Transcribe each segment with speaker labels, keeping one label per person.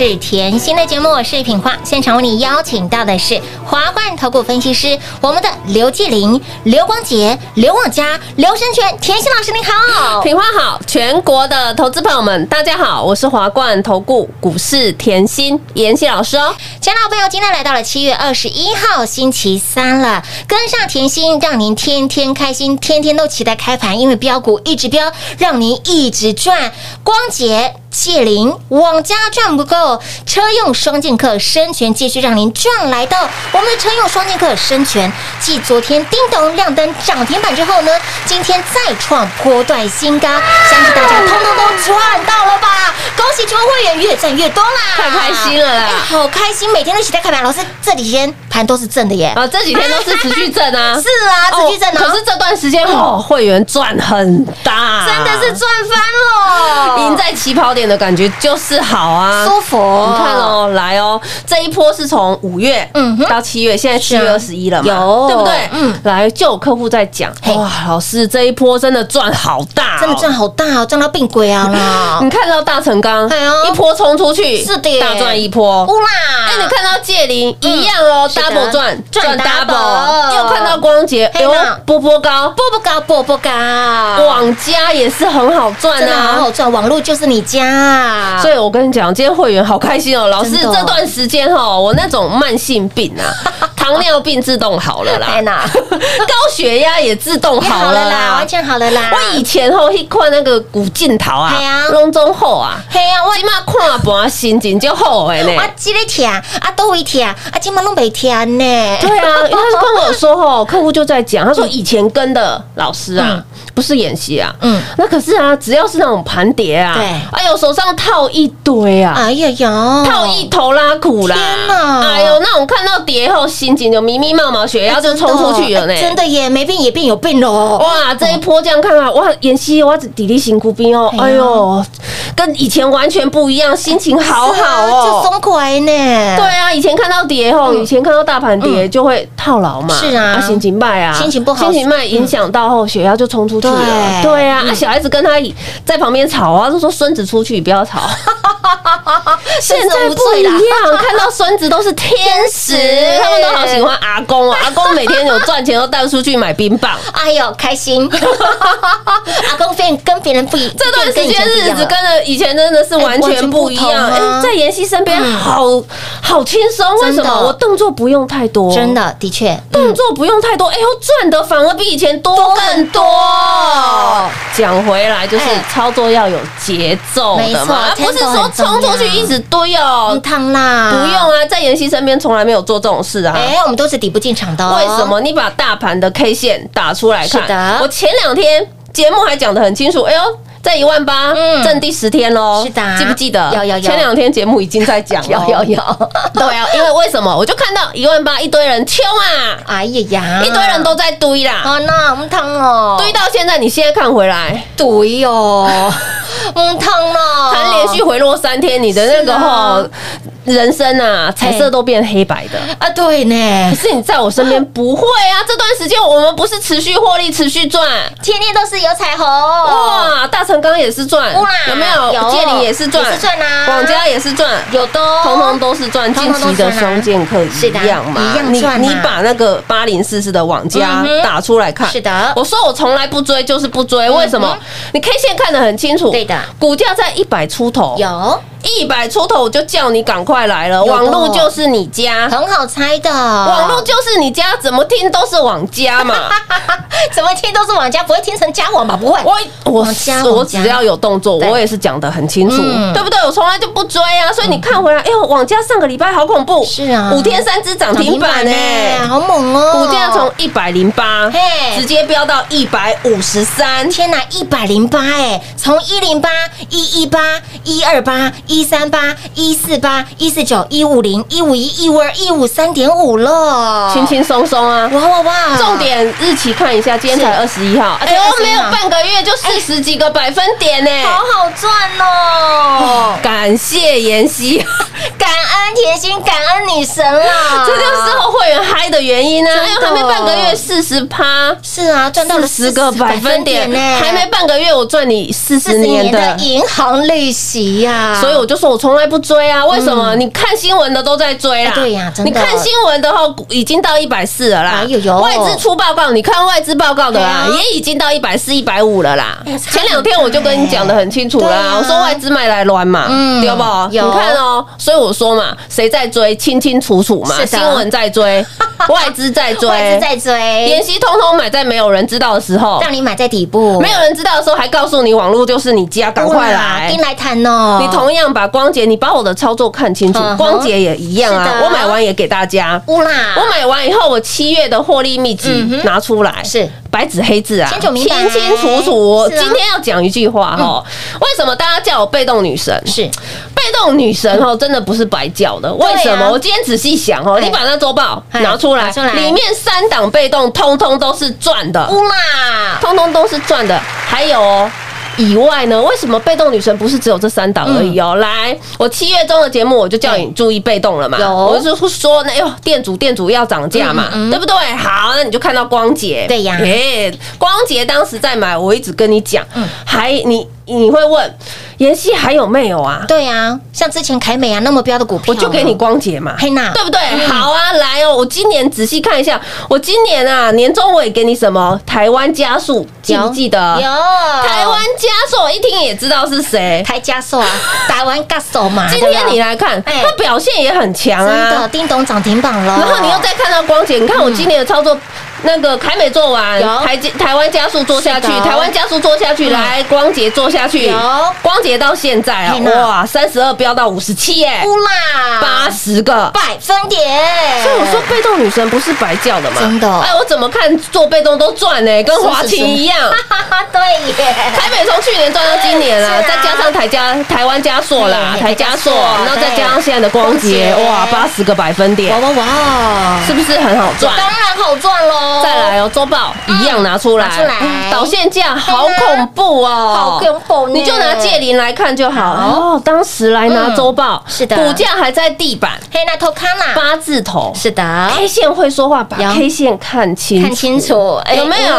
Speaker 1: 来到股市甜心的节目，我是品花。现场为你邀请到的是华冠投顾分析师，我们的刘继林、刘光杰、刘旺佳、刘生全，甜心老师你好。
Speaker 2: 品花好，全国的投资朋友们，大家好，我是华冠投顾股市甜心妍希老师哦。
Speaker 1: 亲爱的朋友，今天来到了七月二十一号星期三了，跟上甜心，让您天天开心，天天都期待开盘，因为标股一直飙，让您一直赚。光捷。借零，网家赚不够，车用双剑客生全继续让您赚来的我们的车用双剑客生全，继昨天叮咚亮灯涨停板之后呢，今天再创波段新高，相信大家通通都赚到了吧？恭喜全国会员越赚越多啦，
Speaker 2: 太开心了啦。
Speaker 1: 哎好开心，每天都期待开盘。老师这几天盘都是正的耶，
Speaker 2: 啊，这几天都是持续正啊，
Speaker 1: 是啊，持续正哦
Speaker 2: 可是这段时间哦，会员赚很大，
Speaker 1: 真的是赚翻了，
Speaker 2: 赢在起跑点的感觉就是好啊。
Speaker 1: 舒服。
Speaker 2: 你看哦，来哦，这一波是从五月
Speaker 1: 嗯
Speaker 2: 到七月，现在七月二十一了嘛，
Speaker 1: 有。
Speaker 2: 对不对？
Speaker 1: 嗯。
Speaker 2: 来就有客户在讲，哇，老师这一波真的赚好大哦，
Speaker 1: 真的赚好大哦，赚到病鬼啊 啦！
Speaker 2: 你看到大成钢
Speaker 1: 哎
Speaker 2: 一波冲出去，
Speaker 1: 是的。
Speaker 2: 大赚一波。
Speaker 1: 乌啦！
Speaker 2: 哎，你看到借林一样哦，double 赚
Speaker 1: 赚 double
Speaker 2: 又看到光捷，哎呦，波波高，
Speaker 1: 波波高，波波高，
Speaker 2: 网家也是很好赚
Speaker 1: 真的好
Speaker 2: 啊
Speaker 1: 好。赚，网络就是你家，
Speaker 2: 所以我跟你讲，今天会员好开心哦，老师这段时间哦，我那种慢性病啊，糖尿病自动好了啦高血压也自动好了
Speaker 1: 啦，完。全好了啦。
Speaker 2: 我以前吼一看那个古镜头啊
Speaker 1: 嘿啊，
Speaker 2: 拢中后啊，
Speaker 1: 嘿呀，我
Speaker 2: 起码看盘心情就好的呢。
Speaker 1: 我 这个疼，啊都会疼，啊今晚拢没疼呢。
Speaker 2: 对啊，因为他跟我说哦，客户就在讲，他说以前跟的老师啊
Speaker 1: 嗯，
Speaker 2: 不是演习啊，
Speaker 1: 嗯。
Speaker 2: 嗯，那可是啊，只要是那种盘碟啊，
Speaker 1: 对。
Speaker 2: 哎呦，手上套一堆啊，
Speaker 1: 哎呀呀，
Speaker 2: 套一头拉苦啦！
Speaker 1: 天哪。
Speaker 2: 哎呦，那种看到碟后心情就迷迷冒冒，血压就冲出去了呢。
Speaker 1: 哎真的耶，没病也变有病喽。
Speaker 2: 哇，这一波这样看啊，哇，妍希哇，底力辛苦兵哦，
Speaker 1: 哎
Speaker 2: 呦，跟以前完全不一样，心情好好哦。
Speaker 1: 就松快呢。
Speaker 2: 对啊，以前看到跌后，以前看到大盘碟就会套牢嘛，
Speaker 1: 是啊。
Speaker 2: 心情卖啊，
Speaker 1: 心情不好
Speaker 2: 心情卖影响到后血压就冲出去了。
Speaker 1: 对
Speaker 2: 对啊，啊小孩子跟他在旁边吵啊，就说孙子出去不要吵。现在不一样，看到孙子都是天使，他们都好喜欢阿公哦，阿公每天有赚钱都带出去买冰棒。
Speaker 1: 哎呦，开心！阿公变跟别人不一，
Speaker 2: 这段时间日子跟了以前真的是完全不一样。
Speaker 1: 哎
Speaker 2: 在妍希身边好好轻松，为什么？我动作不用太多，
Speaker 1: 真的的确，
Speaker 2: 动作不用太多，哎呦，赚的反而比以前多更多。讲回来，就是
Speaker 1: 哎
Speaker 2: 操作要有节奏
Speaker 1: 没错
Speaker 2: 的嘛，而不是说冲出去一直堆哦
Speaker 1: 嗯，。烫啦，
Speaker 2: 不用。啊，在妍希身边从来没有做这种事啊。
Speaker 1: 哎，我们都是底部进场的哦。
Speaker 2: 为什么？你把大盘的 K 线打出来看？
Speaker 1: 是的
Speaker 2: 我前两天节目还讲的很清楚，哎呦。在一万八，
Speaker 1: 嗯。
Speaker 2: 挣第十天喽，
Speaker 1: 是的。
Speaker 2: 记不记得？
Speaker 1: 有有有。
Speaker 2: 前两天节目已经在讲了，
Speaker 1: 有 有。有，
Speaker 2: 对啊，因为为什么？我就看到一万八，一堆人冲啊，
Speaker 1: 哎呀。呀，
Speaker 2: 一堆人都在堆啦，
Speaker 1: 啊，那我们烫哦，
Speaker 2: 堆到现在，你现在看回来，
Speaker 1: 堆哦，唔烫哦，
Speaker 2: 还连续回落三天，你的那个
Speaker 1: 是啊。
Speaker 2: 吼人生啊，彩色都变黑白的。
Speaker 1: 啊，对呢。
Speaker 2: 可，是你在我身边不会啊，这段时间我们不是持续获利、持续赚。
Speaker 1: 天天都是有彩虹，
Speaker 2: 哇，大成钢也是赚。
Speaker 1: 哇，
Speaker 2: 有没有？
Speaker 1: 有。
Speaker 2: 建林也是赚，
Speaker 1: 也是赚啊。
Speaker 2: 网家也是赚，
Speaker 1: 有的哦，
Speaker 2: 通通都是赚，近期的双剑客一样嘛，
Speaker 1: 一样
Speaker 2: 你
Speaker 1: 赚啊。
Speaker 2: 你把那个八零四四的网家打出来看，
Speaker 1: 是的。
Speaker 2: 我说我从来不追，就是不追，为什么？你 K 线看得很清楚，
Speaker 1: 对的。
Speaker 2: 股价在一百出头，
Speaker 1: 有
Speaker 2: 一百出头，我就叫你赶快来了，网络就是你家。
Speaker 1: 很好猜的，
Speaker 2: 网络就是你家，怎么听都是网家嘛。
Speaker 1: 怎么听都是网家，不会听成家网吧？不会，
Speaker 2: 我我
Speaker 1: 家
Speaker 2: 我只要有动作，我也是讲得很清楚，
Speaker 1: 嗯。
Speaker 2: 对不对？我从来就不追啊，所以你看回来，哎呦，网家上个礼拜好恐怖，
Speaker 1: 是啊。
Speaker 2: 五天三只涨停板呢，
Speaker 1: 好猛哦！
Speaker 2: 股价从一百零八
Speaker 1: 嘿。
Speaker 2: 直接飙到一百五十三，
Speaker 1: 天哪，一百零八哎，从一零八、一一八、一二八、一三八、一四八、一四九、一五零、一五一、一五二、一五三点五了，
Speaker 2: 轻轻松松啊。
Speaker 1: 哇哇哇！
Speaker 2: 重点日期看一下，今天才二十一号，哎
Speaker 1: 对
Speaker 2: 呦，没有半个月就四十几个百分点呢，
Speaker 1: 好好赚哦！
Speaker 2: 感谢妍希，
Speaker 1: 感恩甜心，感恩女神啦！
Speaker 2: 这就是后会员嗨的原因啊！
Speaker 1: 真的
Speaker 2: 哎呦，还没半个月四十趴。
Speaker 1: 是啊，赚到了
Speaker 2: 四十个百分点
Speaker 1: 呢，
Speaker 2: 还没半个月，我赚你四十年的，
Speaker 1: 银行利息呀，
Speaker 2: 所以我就说我从来不追啊。为什么？你看新闻的都在追啦。
Speaker 1: 哎对呀
Speaker 2: 你看新闻的话，已经到一百四了啦。
Speaker 1: 哎呦呦
Speaker 2: 外资出报告，你看外资报告的啦，
Speaker 1: 啊
Speaker 2: 也已经到一百四、一百五了啦前两天我就跟你讲的很清楚啦，我说外资卖来乱嘛，
Speaker 1: 嗯
Speaker 2: 对不？
Speaker 1: 有
Speaker 2: 你看哦，所以我说嘛，谁在追，清清楚楚嘛。
Speaker 1: 是
Speaker 2: 新闻在追，外资在追，
Speaker 1: 外资在追
Speaker 2: 妍，希通通买在没有人知道的时候，
Speaker 1: 让你买在底部，
Speaker 2: 没有人知道的时候，还告诉你网络就是你家，赶快来
Speaker 1: 跟。来谈哦。
Speaker 2: 你同样把光洁，你把我的操作看清楚
Speaker 1: 嗯，
Speaker 2: 光洁也一样啊我买完也给大家。
Speaker 1: 乌啦，
Speaker 2: 我买完以后，我七月的获利秘籍拿出来，
Speaker 1: 是
Speaker 2: 白纸黑字啊，
Speaker 1: 清
Speaker 2: 清清楚楚。今天要讲一句话哈，为什么大家叫我被动女神？
Speaker 1: 是
Speaker 2: 被动女神哦，真的不是白叫的。为什么？我今天仔细想哦，
Speaker 1: 哎
Speaker 2: 你把那周报
Speaker 1: 哎
Speaker 2: 拿出来
Speaker 1: 拿出来，
Speaker 2: 里面三档被动通通都是赚的，
Speaker 1: 乌啦，
Speaker 2: 通通都是赚的。还有哦，以外呢，为什么被动女神不是只有这三档而已哦？来，我七月中的节目我就叫你注意被动了嘛，
Speaker 1: 有。
Speaker 2: 我就说那哟，店主店主要涨价嘛，对不对？好，那你就看到光洁，
Speaker 1: 对呀。
Speaker 2: 诶，光洁当时在买，我一直跟你讲，还你你会问妍希还有没有啊？
Speaker 1: 对啊，像之前凯美啊那么标的股票，
Speaker 2: 我就给你光洁嘛，
Speaker 1: 嘿娜
Speaker 2: 对不对？
Speaker 1: 嗯
Speaker 2: 好啊，来哦，我今年仔细看一下，我今年啊年终我也给你什么台湾加速，记不记得？
Speaker 1: 有
Speaker 2: 台湾加速，我一听也知道是谁。
Speaker 1: 台加速啊，台湾加速嘛。
Speaker 2: 今天你来看，
Speaker 1: 哎
Speaker 2: 它表现也很强
Speaker 1: 真的
Speaker 2: 啊。
Speaker 1: 叮咚涨停板了，
Speaker 2: 然后你又再看到光洁，你看我今年的操作。那个凯美做完，台台湾加速做下去，台湾加速做下去，
Speaker 1: 嗯。
Speaker 2: 来光洁做下去
Speaker 1: 有，
Speaker 2: 光洁到现在啊哇，三十二飙到五十七耶，
Speaker 1: 乌啦。
Speaker 2: 八十个，
Speaker 1: 百分点，
Speaker 2: 所以我说被动女神不是白叫的嘛，
Speaker 1: 真的。
Speaker 2: 哎，我怎么看做被动都赚呢，跟华勤一样。
Speaker 1: 哈哈，对耶，
Speaker 2: 台美从去年赚到今年啊，再加上台加台湾加速啦，台加速，然后再加上现在的光洁哇，八十个百分点。
Speaker 1: 哇，哇哇，
Speaker 2: 是不是很好赚？
Speaker 1: 当然好赚喽，
Speaker 2: 再来哦，周报一样拿出来，
Speaker 1: 拿出来。
Speaker 2: 嗯导线价好恐怖哦，
Speaker 1: 好恐怖
Speaker 2: 你就拿借零来看就好。哦，当时来拿周报，
Speaker 1: 是的。
Speaker 2: 股价还在地板，
Speaker 1: 黑那头看啦，
Speaker 2: 八字头，
Speaker 1: 是的
Speaker 2: ，K 线会说话，把 K 线看清
Speaker 1: 看清楚。哎
Speaker 2: 有没有？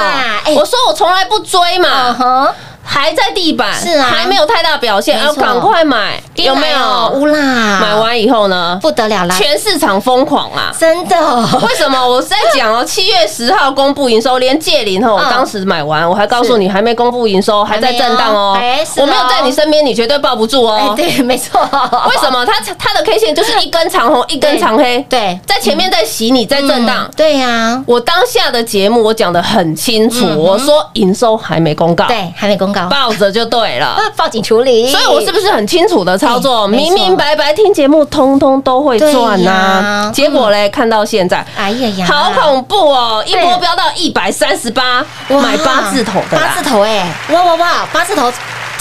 Speaker 2: 我说我从来不追
Speaker 1: 嗯
Speaker 2: 嘛，
Speaker 1: 哼，
Speaker 2: 还在地板，
Speaker 1: 是啊。
Speaker 2: 还没有太大表现，要赶快买，有没有？
Speaker 1: 乌啦，
Speaker 2: 买完以后呢，
Speaker 1: 不得了啦，
Speaker 2: 全市场疯狂啊！
Speaker 1: 真的，
Speaker 2: 为什么？我是在讲哦，七月十号公布营收，连借零哦，我
Speaker 1: 嗯
Speaker 2: 当时买完，我还告诉你还没公布营收，还在震荡哦。我没有在你身边，你绝对抱不住
Speaker 1: 哎，
Speaker 2: 哦。
Speaker 1: 对，没错，
Speaker 2: 为什么？它它的 K 线就是一根长红，一根长黑，
Speaker 1: 对，
Speaker 2: 在前面在洗你，在震荡。
Speaker 1: 嗯。对呀，
Speaker 2: 我当下的节目我讲的很清楚，我说营收还没公告，
Speaker 1: 对，还没公告，
Speaker 2: 抱着就对了。
Speaker 1: 啊报警处理，
Speaker 2: 所以我是不是很清楚的操作？明明白白听节目，通通都会赚
Speaker 1: 对
Speaker 2: 呐
Speaker 1: 呀。
Speaker 2: 结果嘞，看到现在。
Speaker 1: 哎呀呀，
Speaker 2: 好恐怖哦！一波飙到一百三十八，
Speaker 1: 哇
Speaker 2: 买八字头的
Speaker 1: 八字头哎，哇哇哇，八字头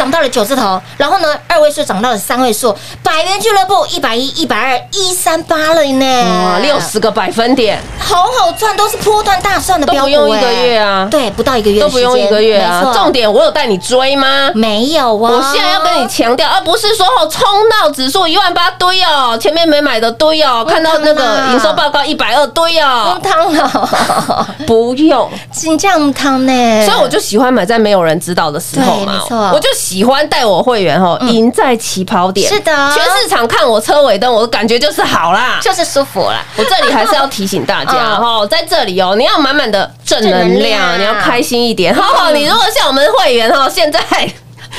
Speaker 1: 涨到了九字头，然后呢，二位数涨到了三位数，百元俱乐部一百一、一百二、一三八了呢，
Speaker 2: 哇，六十个百分点。
Speaker 1: 好好赚，都是波段大赚的
Speaker 2: 都
Speaker 1: 标股
Speaker 2: 不用一个
Speaker 1: 哎
Speaker 2: 月啊，
Speaker 1: 对，不到一个月
Speaker 2: 都不用一个月啊？重点我有带你追吗？
Speaker 1: 没有啊，
Speaker 2: 我现在要跟你强调，而不是说哦冲到指数一万八堆哦，前面没买的堆哦，看到那个营收报告一百二堆哦。
Speaker 1: 汤，汤了，
Speaker 2: 不用。
Speaker 1: 金酱汤呢，
Speaker 2: 所以我就喜欢买在没有人知道的时候嘛。我就喜欢带我会员哦赢在起跑点。
Speaker 1: 是的
Speaker 2: 全市场看我车尾灯，我的感觉就是好啦。
Speaker 1: 就是舒服啦。
Speaker 2: 我这里还是要提醒大家 哦，在这里哦，你要满满的正
Speaker 1: 正
Speaker 2: 能
Speaker 1: 量，
Speaker 2: 你要开心一点。好好，你如果像我们会员哦，现在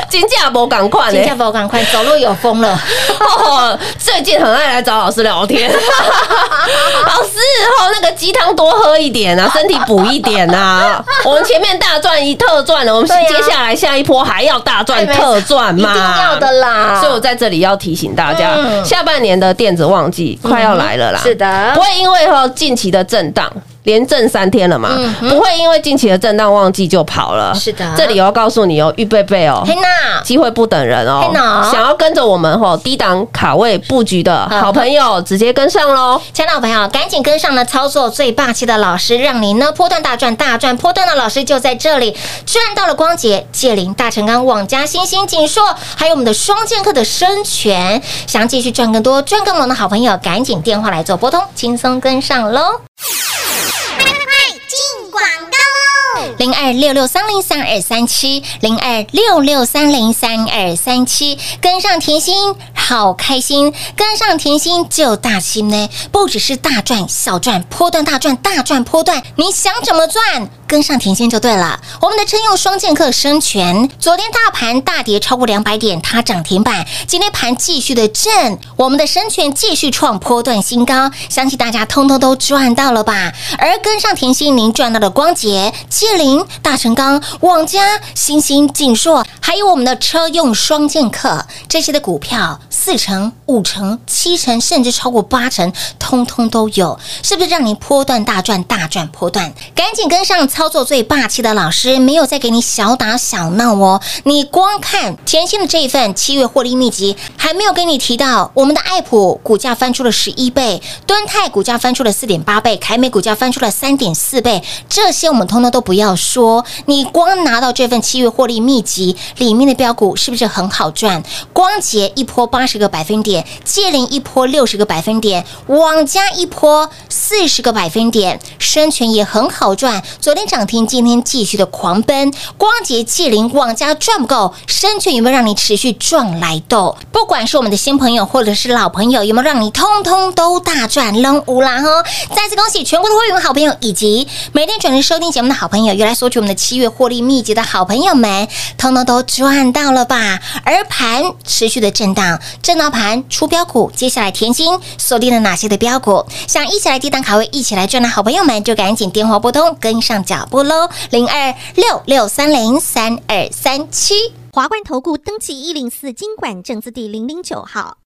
Speaker 2: 金价不赶快呢
Speaker 1: 金价。不赶快走路有风了，
Speaker 2: 哦，最近很爱来找老师聊天，老师哦，那个鸡汤多喝一点啊，身体补一点啊。我们前面大赚一特赚了，我们接下来下一波还要大赚特赚嘛，
Speaker 1: 一定要的啦。
Speaker 2: 所以我在这里要提醒大家，
Speaker 1: 嗯
Speaker 2: 下半年的电子旺季快要来了啦。
Speaker 1: 是的
Speaker 2: 不会因为哈近期的震荡。连震三天了嘛，
Speaker 1: 嗯
Speaker 2: 不会因为近期的震荡旺季就跑了。
Speaker 1: 是的
Speaker 2: 这里我要告诉你哦，预备备哦，机会不等人哦想要跟着我们吼低档卡位布局的好朋友，直接跟上喽。
Speaker 1: 亲爱的朋友，赶紧跟上呢！操作最霸气的老师，让您呢波段大赚大赚，波段的老师就在这里，赚到了光洁、界林、大成钢、网加、星星、锦硕，还有我们的双剑客的生全。想继续赚更多、赚更猛的好朋友，赶紧电话来做拨通，轻松跟上喽。广告零二六六三零三二三七，零二六六三零三二三七，跟上甜心好开心，跟上甜心就大心呢，不只是大赚小赚，波段大赚大赚波段，你想怎么赚？跟上甜心就对了。我们的称用双剑客生全，昨天大盘大跌超过两百点，它涨停板，今天盘继续的震，我们的生全继续创波段新高，相信大家通通都赚到了吧？而跟上甜心，您赚到了光洁、林、大成钢、网家、新兴、锦硕，还有我们的车用双剑客这些的股票，四成、五成、七成，甚至超过八成，通通都有，是不是让您波段大赚大赚波段？赶紧跟上操作最霸气的老师，没有再给你小打小闹哦。你光看甜心的这一份七月获利秘籍，还没有给你提到我们的爱普股价翻出了十一倍，敦泰股价翻出了四点八倍，凯美股价翻出了三点四倍，这些我们通通都不要。要说，你光拿到这份七月获利秘籍里面的标股，是不是很好赚？光捷一波八十个百分点，界灵一波六十个百分点，网加一波四十个百分点，深全也很好赚。昨天涨停，今天继续的狂奔。光捷、界灵、网加赚不够，深全有没有让你持续赚来斗？不管是我们的新朋友或者是老朋友，有没有让你通通都大赚扔无啦哦！再次恭喜全国的会员好朋友，以及每天准时收听节目的好朋友，又来索取我们的七月获利秘籍的好朋友们，通通都赚到了吧？而盘持续的震荡，震荡盘出标股，接下来甜心锁定了哪些的标股？想一起来低档卡位，一起来赚的好朋友们，就赶紧电话拨通，跟上脚步喽！零二六六三零三二三七。
Speaker 3: 华冠投顾登记一零四经管证字第零零九号。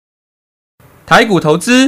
Speaker 4: 台股投资，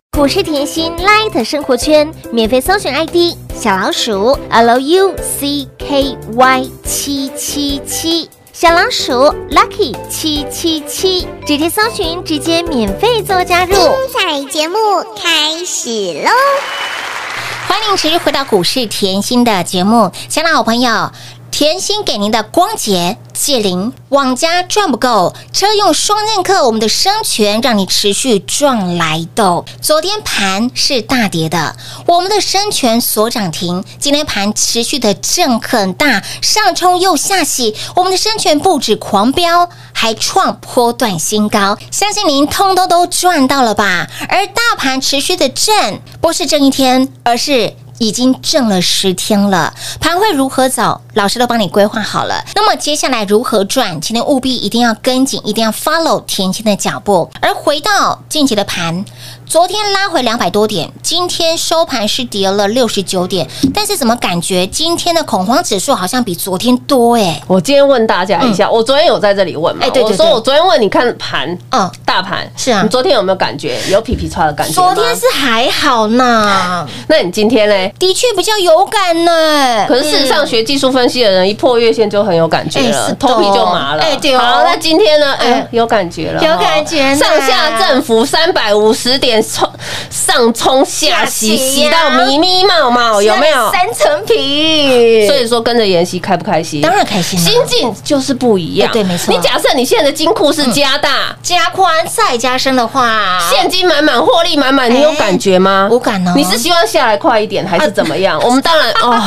Speaker 1: 股市甜心 Light 生活圈免费搜寻 ID 小老鼠 Lucky 七七七，小老鼠 Lucky 七七七，直接搜寻，直接免费做加入。
Speaker 3: 精彩节目开始喽！
Speaker 1: 欢迎持续回到股市甜心的节目，亲爱的好朋友。甜心给您的光洁借灵网家赚不够，车用双剑客，我们的生权让你持续赚来的。昨天盘是大跌的，我们的生权所涨停，今天盘持续的震很大，上冲又下洗，我们的生权不止狂飙，还创波段新高，相信您通通都赚到了吧？而大盘持续的震，不是震一天，而是。已经挣了十天了，盘会如何走？老师都帮你规划好了。那么接下来如何赚？请你务必一定要跟紧，一定要 follow 甜心的脚步。而回到近期的盘。昨天拉回两百多点，今天收盘是跌了六十九点，但是怎么感觉今天的恐慌指数好像比昨天多哎？
Speaker 2: 我今天问大家一下，我昨天有在这里问吗？
Speaker 1: 哎对对对
Speaker 2: 我说我昨天问你看盘，
Speaker 1: 嗯
Speaker 2: 嗯，大盘
Speaker 1: 是啊
Speaker 2: 你昨天有没有感觉有皮皮叉的感觉？
Speaker 1: 昨天是还好呢，
Speaker 2: 那你今天呢？
Speaker 1: 的确比较有感呢。
Speaker 2: 可是事实上，学技术分析的人一破月线就很有感觉了，
Speaker 1: 的
Speaker 2: 头皮就麻了。
Speaker 1: 哎对哦
Speaker 2: 好，那今天呢？
Speaker 1: 嗯
Speaker 2: 哎，有感觉了，
Speaker 1: 有感觉
Speaker 2: 上下振幅三百五十点冲上冲下洗，
Speaker 1: 洗
Speaker 2: 到迷迷冒冒，有没有？
Speaker 1: 三层皮？
Speaker 2: 所以说跟着妍希开不开心？
Speaker 1: 当然开心
Speaker 2: 心境就是不一样。
Speaker 1: 哎对没错
Speaker 2: 你假设你现在的金库是加大，
Speaker 1: 加宽再加深的话，
Speaker 2: 现金满满，获利满满，你有感觉吗？
Speaker 1: 无感哦
Speaker 2: 你是希望下来快一点，还是怎么样？我们当然 哦，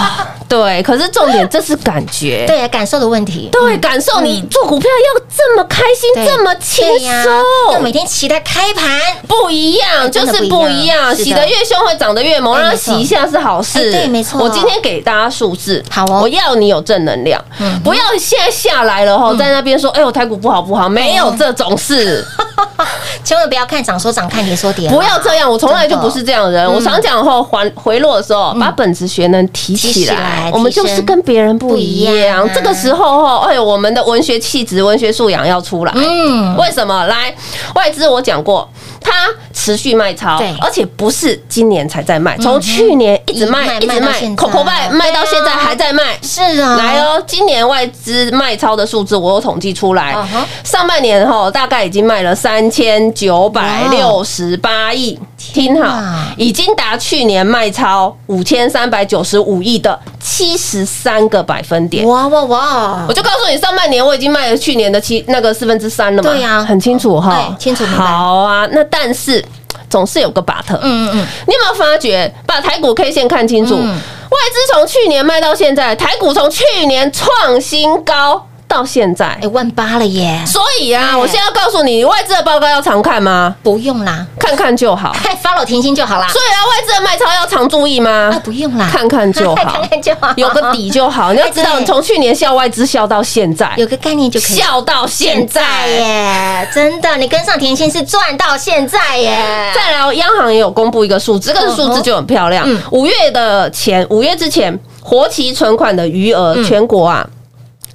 Speaker 2: 对，可是重点这是感觉。
Speaker 1: 对感受的问题。
Speaker 2: 对，感受你做股票要这么开心，这么轻
Speaker 1: 松要每，天期待开盘，
Speaker 2: 不一样，就是不一样。洗得越凶会长得越猛，让它洗一下是好事。
Speaker 1: 哎对没错
Speaker 2: 我今天给大家数字，
Speaker 1: 好哦
Speaker 2: 我要你有正能量，不要现在下来了后在那边说，哎，呦台股不好不好，没有这种事。
Speaker 1: 千万不要看涨说涨，看跌说跌，
Speaker 2: 不要这样，我从来就不是这样的人。我常讲后还回落的时候，把本职学能提
Speaker 1: 提起来
Speaker 2: 我们就是跟别人不一
Speaker 1: 样
Speaker 2: 样。这个时候哈，哎，我们的文学气质、文学素养要出来。
Speaker 1: 嗯，
Speaker 2: 为什么？来，外资我讲过，它持续卖超，而且不是今年才在卖，从去年一直
Speaker 1: 一
Speaker 2: 卖，一直卖口口卖卖到现在还在卖。
Speaker 1: 是啊，
Speaker 2: 来哦，今年外资卖超的数字我有统计出来上半年哈大概已经卖了三千九百六十八亿，听好，已经达去年卖超五千三百九十五亿的七十三个百分点。
Speaker 1: 哇哇哇
Speaker 2: 我！就告诉你，上半年我已经卖了去年的七那个四分之三了嘛，
Speaker 1: 对呀
Speaker 2: 很清楚哈
Speaker 1: 哎，清楚
Speaker 2: 好啊，那但是总是有个 but，
Speaker 1: 嗯嗯嗯，
Speaker 2: 你有没有发觉？把台股 K 线看清楚，
Speaker 1: 嗯
Speaker 2: 外资从去年卖到现在，台股从去年创新高。到现在
Speaker 1: 哎，。万八了耶，
Speaker 2: 所以啊，
Speaker 1: 哎
Speaker 2: 我现在要告诉你，外资的报告要常看吗？
Speaker 1: 不用啦，
Speaker 2: 看看就好。
Speaker 1: 看 follow 甜心就好啦。
Speaker 2: 所以啊，外资的卖超要常注意吗
Speaker 1: 啊，？不用啦，
Speaker 2: 看看就好
Speaker 1: 看看就好，
Speaker 2: 有个底就好。你要知道，你从去年笑外资笑到现在，
Speaker 1: 有个概念就可以。
Speaker 2: 笑到现
Speaker 1: 现在
Speaker 2: 在。
Speaker 1: 耶，真的，你跟上甜心是赚到现在耶。
Speaker 2: 再来哦，央行也有公布一个数字，这个数字就很漂亮
Speaker 1: 嗯。
Speaker 2: 五月的前，五月之前，活期存款的余额，
Speaker 1: 嗯
Speaker 2: 全国啊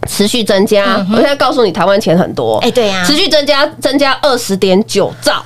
Speaker 2: 持续增加。我现在告诉你，台湾钱很多，
Speaker 1: 哎，对呀，
Speaker 2: 持续增加，增加二十点九兆，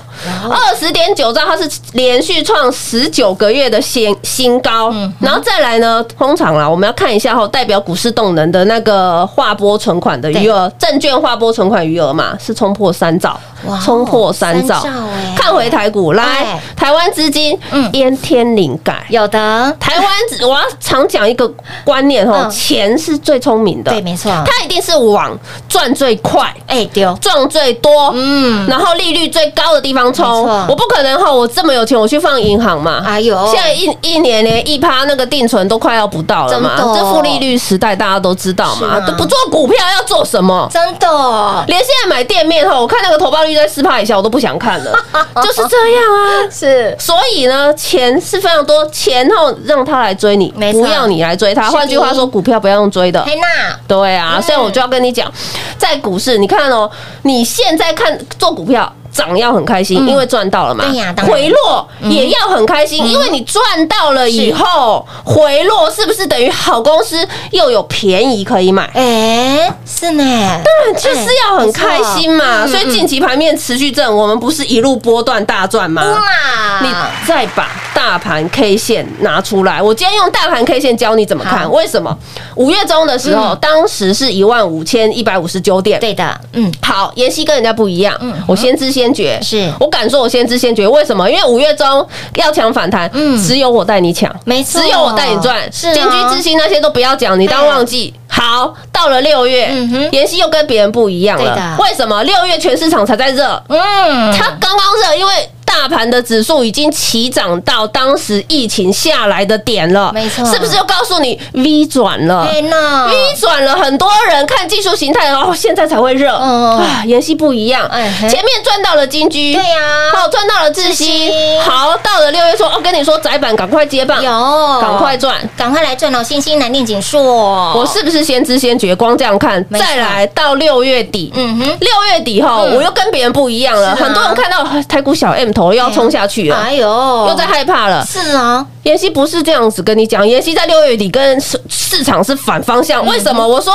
Speaker 2: 二十点九兆，它是连续创十九个月的新新高。
Speaker 1: 嗯
Speaker 2: 然后再来呢，通常啦，我们要看一下后代表股市动能的那个划拨存款的余额，证券划拨存款余额嘛，是冲破三兆冲破三兆。
Speaker 1: 三兆哎。
Speaker 2: 看回台股，来
Speaker 1: 哎。
Speaker 2: 台湾资金
Speaker 1: 嗯。
Speaker 2: 淹天灵盖。
Speaker 1: 有的，
Speaker 2: 台湾，我要常讲一个观念哦，
Speaker 1: 嗯。
Speaker 2: 钱是最聪明的，
Speaker 1: 对，没错。
Speaker 2: 它一定是往赚最快、
Speaker 1: 哎，丢，
Speaker 2: 赚最多，
Speaker 1: 嗯，
Speaker 2: 然后利率最高的地方冲我不可能哈，我这么有钱，我去放银行嘛。
Speaker 1: 哎呦，
Speaker 2: 现在一一年连一趴那个定存都快要不到了嘛，这负利率时代大家都知道嘛都不做股票要做什么？
Speaker 1: 真的
Speaker 2: 连现在买店面哈，我看那个投报率在四趴以下，我都不想看了，就是这样啊。
Speaker 1: 是
Speaker 2: 所以呢，钱是非常多，钱后让他来追你，不要你来追他。换句话说，股票不要用追的。对啊，所以我就要跟你讲，在股市，你看哦，你现在看做股票。涨要很开心，因为赚到了嘛。
Speaker 1: 对呀
Speaker 2: 回落也要很开心，因为你赚到了以后，回落是不是等于好公司又有便宜可以买？
Speaker 1: 哎，是呢，当然
Speaker 2: 就是要很开心嘛。所以近期盘面持续正，我们不是一路波段大赚吗？
Speaker 1: 哇，
Speaker 2: 你再把大盘 K 线拿出来，我今天用大盘 K 线教你怎么看。为什么？五月中的时候，当时是一万五千一百五十九点。
Speaker 1: 对的，嗯，
Speaker 2: 好，妍希跟人家不一样，嗯我先知先觉，
Speaker 1: 是
Speaker 2: 我敢说我先知先觉。为什么？因为五月中要抢反弹，
Speaker 1: 嗯
Speaker 2: 只有我带你抢，
Speaker 1: 没错
Speaker 2: 只有我带你赚。
Speaker 1: 是啊
Speaker 2: 建居之星那些都不要讲，你当忘记。好，到了六月妍希又跟别人不一样了。为什么？六月全市场才在热，
Speaker 1: 嗯，
Speaker 2: 它刚刚热，因为大盘的指数已经起涨到当时疫情下来的点了，
Speaker 1: 没错。
Speaker 2: 是不是又告诉你 V 转了？，V 转了，很多人看技术形态哦，现在才会热。
Speaker 1: 嗯。
Speaker 2: 啊，妍希不一样，
Speaker 1: 哎
Speaker 2: 前面赚到了金居，
Speaker 1: 对呀。
Speaker 2: 好赚到了智
Speaker 1: 智
Speaker 2: 新。
Speaker 1: 新，
Speaker 2: 好到了六月说，哦，跟你说窄板赶快接棒，
Speaker 1: 有，
Speaker 2: 赶快赚。
Speaker 1: 赶快来赚哦！星星难念锦硕，
Speaker 2: 我是不是先知先觉？光这样看，再来到六月底，
Speaker 1: 嗯哼，
Speaker 2: 六月底后，
Speaker 1: 嗯。
Speaker 2: 我又跟别人不一样了。
Speaker 1: 啊。
Speaker 2: 很多人看到哎台股小 M 头又要冲下去了，
Speaker 1: 哎呦，
Speaker 2: 又在害怕了。
Speaker 1: 是啊，
Speaker 2: 妍希不是这样子跟你讲，妍希在六月底跟市市场是反方
Speaker 1: 嗯。
Speaker 2: 向。为什么？我说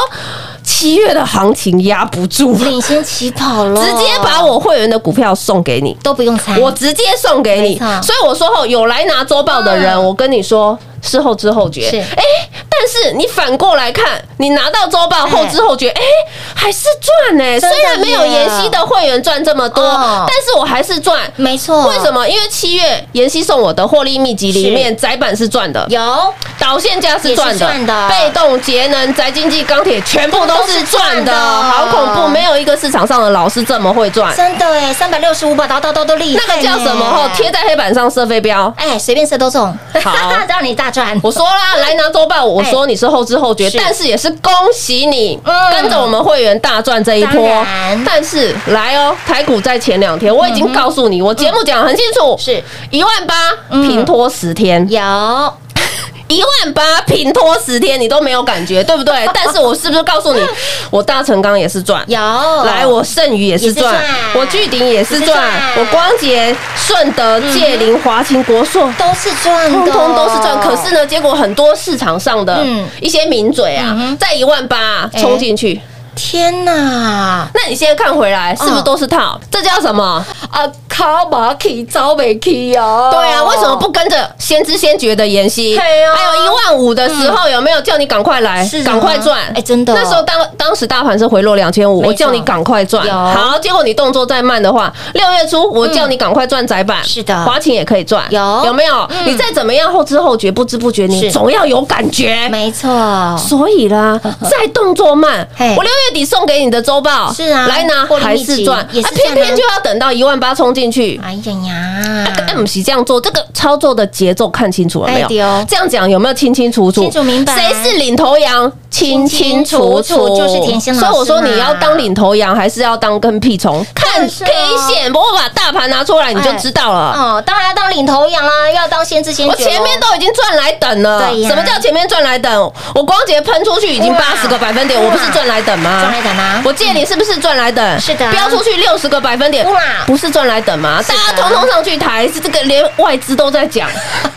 Speaker 2: 七月的行情压不住，直
Speaker 1: 领先起跑了，直
Speaker 2: 接把我会员的股票送给你。
Speaker 1: 都不用猜，
Speaker 2: 我直接送给你，所以我说后有来拿周报的人，
Speaker 1: 嗯。
Speaker 2: 我跟你说事后知后觉。
Speaker 1: 是
Speaker 2: 哎，但是你反过来看，你拿到周报后知后觉，哎，还是赚呢。虽然没有妍希的会员赚这么多，
Speaker 1: 哦
Speaker 2: 但是我还是赚。
Speaker 1: 没错，
Speaker 2: 为什？么？因为七月妍希送我的获利秘籍里面，窄板是赚的，
Speaker 1: 有
Speaker 2: 导线价是赚的，
Speaker 1: 赚的
Speaker 2: 被动节能、宅经济、钢铁全部都是赚的，好恐怖！没有一个市场上的老师这么会赚。
Speaker 1: 真的哎，三百六十五把刀刀刀都厉害，
Speaker 2: 那个叫什么？哦，贴在黑板上射飞镖。
Speaker 1: 哎，随便射都中，
Speaker 2: 好
Speaker 1: 让你大赚。
Speaker 2: 我说啦，来拿周报，我说你是后知后觉，但是也是恭喜你
Speaker 1: 嗯。
Speaker 2: 跟着我们会员大赚这一波。但是来哦，台股在前两天我已经告诉你，我节目讲得很清楚，
Speaker 1: 是。
Speaker 2: 一万八
Speaker 1: 嗯。
Speaker 2: 平拖十天，
Speaker 1: 有
Speaker 2: 一万八平拖十天，你都没有感觉，对不对？但是我是不是告诉你，我大成钢也是赚，
Speaker 1: 有，
Speaker 2: 来，我剩余也是赚我巨鼎也是赚
Speaker 1: 赚，
Speaker 2: 我光捷、顺德、界林、华勤、国硕。
Speaker 1: 都是赚的，
Speaker 2: 通通都是赚，可是呢，结果很多市场上的
Speaker 1: 嗯。
Speaker 2: 一些名嘴啊在一万八
Speaker 1: 哎
Speaker 2: 冲进去，
Speaker 1: 天哪！
Speaker 2: 那你现在看回来，是不是
Speaker 1: 嗯
Speaker 2: 都是套？这叫什么？
Speaker 1: 啊，卡马起招没起啊！
Speaker 2: 对啊，为什么不跟着先知先觉的妍希？还有一万五的时候，有没有叫你赶快来赶快赚？
Speaker 1: 哎真的
Speaker 2: 那时候当当时大盘是回落两千五，我叫你赶快赚。
Speaker 1: 有
Speaker 2: 好，结果你动作再慢的话，六月初我叫你赶快赚窄板，
Speaker 1: 是的
Speaker 2: 华勤也可以赚，
Speaker 1: 有
Speaker 2: 有没有？
Speaker 1: 嗯
Speaker 2: 你再怎么样后知后觉，不知不觉你总要有感觉。
Speaker 1: 没错，
Speaker 2: 所以啦，再动作慢，
Speaker 1: 嘿
Speaker 2: 我六月底送给你的周报
Speaker 1: 是啊
Speaker 2: 来拿还是赚，
Speaker 1: 也是
Speaker 2: 啊偏偏就要等到一万八冲进去。
Speaker 1: 哎呀呀，
Speaker 2: 哎，不是这样做，这个操作的节奏看清楚了没有？这样讲有没有清清楚楚？
Speaker 1: 清楚明白
Speaker 2: 谁是领头羊？清清楚楚，
Speaker 1: 就是甜心老师
Speaker 2: 所以我说你要当领头羊，还是要当跟屁虫？看 K
Speaker 1: 哦
Speaker 2: 线，不过把大盘拿出来你就知道了。
Speaker 1: 哦，当然要当领头羊啦，要当先知先觉。
Speaker 2: 我前面都已经赚来等了，
Speaker 1: 对呀
Speaker 2: 什么叫前面赚来等？我光洁喷出去已经
Speaker 1: 哇
Speaker 2: 八十个百分点，我不是赚来等吗？
Speaker 1: 赚来等吗
Speaker 2: 我借你是不是赚来等？
Speaker 1: 是的
Speaker 2: 飙出去六十个百分点
Speaker 1: 哇，
Speaker 2: 不是赚来等吗？大家通通上去抬，是这个连外资都在讲，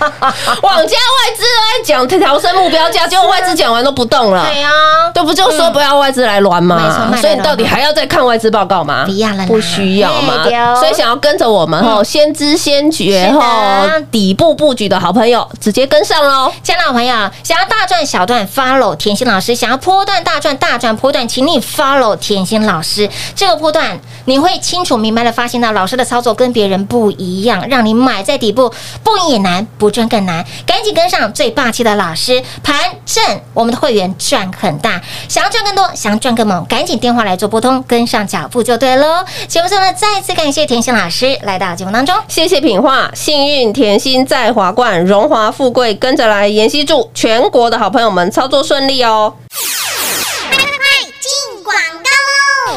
Speaker 2: 网家外资都在讲调升目标价，结果外资讲完都不动了。
Speaker 1: 对呀，
Speaker 2: 这不就说不要外资来乱吗所以你到底还要再看外资报告吗？
Speaker 1: 不要了
Speaker 2: 不需要嘛
Speaker 1: 嘿对哦。
Speaker 2: 所以想要跟着我们吼，先知先觉
Speaker 1: 是的
Speaker 2: 吼，底部布局的好朋友，直接跟上喽。
Speaker 1: 亲爱的朋友，想要大赚小赚，follow 甜心老师；想要波段大赚大赚波段，请你 follow 甜心老师。这个波段你会清楚明白的发现到老师的操作跟别人不一样，让你买在底部不赢也难，不赚更难。赶紧跟上最霸气的老师，盘正我们的会员赚很大，想要赚更多，想要赚更猛，赶紧电话来做拨通，跟上脚步就对喽。节目上呢，再次感谢甜心老师来到节目当中。
Speaker 2: 谢谢品画，幸运甜心在华冠，荣华富贵跟着来。妍希祝全国的好朋友们操作顺利哦。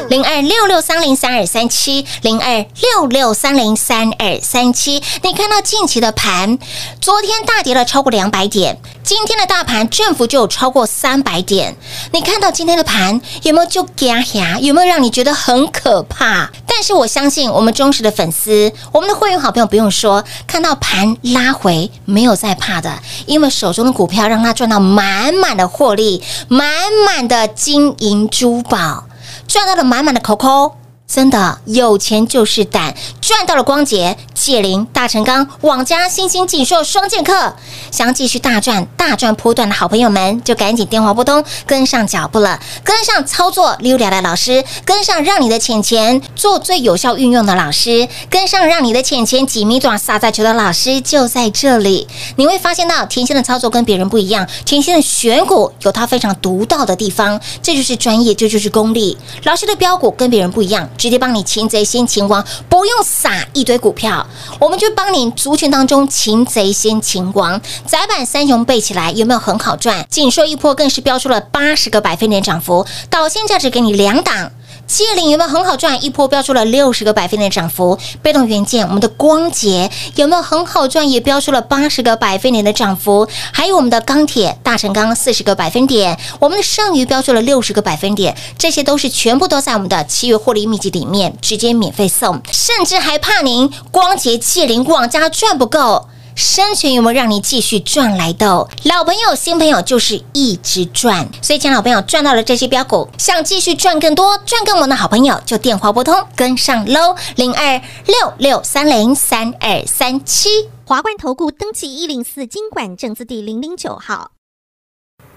Speaker 1: 零二六六三零三二三七，零二六六三零三二三七。你看到近期的盘，昨天大跌了超过两百点，今天的大盘振幅就有超过三百点。你看到今天的盘有没有就嘎呀？有没有让你觉得很可怕？但是我相信我们忠实的粉丝，我们的会员好朋友不用说，看到盘拉回没有再怕的，因为手中的股票让他赚到满满的获利，满满的金银珠宝。赚到了满满的口口。真的有钱就是胆，赚到了光洁、界灵、大成钢、网家、新兴、锦硕双剑客，想继续大赚、大赚波段的好朋友们，就赶紧电话拨通，跟上脚步了，跟上操作溜达的老师，跟上让你的钱钱做最有效运用的老师，跟上让你的钱钱几米短撒在球的老师，就在这里，你会发现到甜心的操作跟别人不一样，甜心的选股有它非常独到的地方，这就是专业，这就是功力。老师的标股跟别人不一样，直接帮你擒贼先擒王，不用撒一堆股票，我们就帮你族群当中擒贼先擒王。窄板三雄背起来有没有很好赚？锦硕一波更是标出了八十个百分点涨幅，导线价值给你两档。界领有没有很好赚？一波标出了六十个百分点涨幅。被动元件，我们的光洁有没有很好赚？也标出了八十个百分点的涨幅。还有我们的钢铁大成钢四十个百分点，我们的剩余标出了六十个百分点。这些都是全部都在我们的七月获利秘籍里面直接免费送，甚至还怕您光洁、界领、往家赚不够。生权有没有让你继续赚来的哦？老朋友、新朋友就是一直赚，所以，请老朋友赚到了这些标股，想继续赚更多、赚更猛的好朋友，就电话拨通跟上喽，零二六六三零三二三七。
Speaker 5: 华冠投顾登记一零四经管证字第零零九号。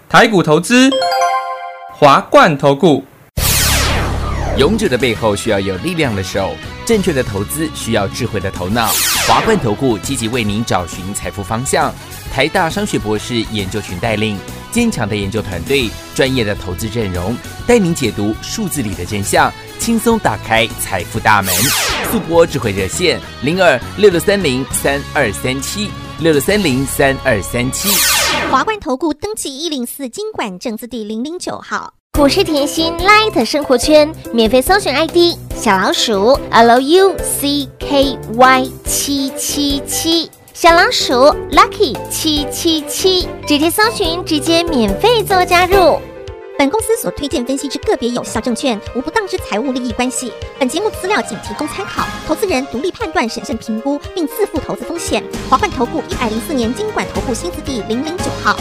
Speaker 4: 台股投资，华冠投顾。
Speaker 6: 勇者的背后需要有力量的手，正确的投资需要智慧的头脑。华冠投顾积极为您找寻财富方向。台大商学博士研究群带领，坚强的研究团队，专业的投资阵容，带您解读数字里的真相，轻松打开财富大门。速播智慧热线零二六六三零三二三七六六三零三二三七。
Speaker 5: 华冠投顾登记一零四经管证字第零零九号。
Speaker 3: 股市甜心 Light 生活圈免费搜寻 ID 小老鼠 Lucky 七七七，小老鼠 Lucky 七七七，直接搜寻，直接免费做加入。
Speaker 5: 本公司所推荐分析之个别有效证券，无不当之财务利益关系。本节目资料仅提供参考，投资人独立判断、审慎评估，并自负投资风险。华冠投顾一百零四年经管投顾新字第零零九号。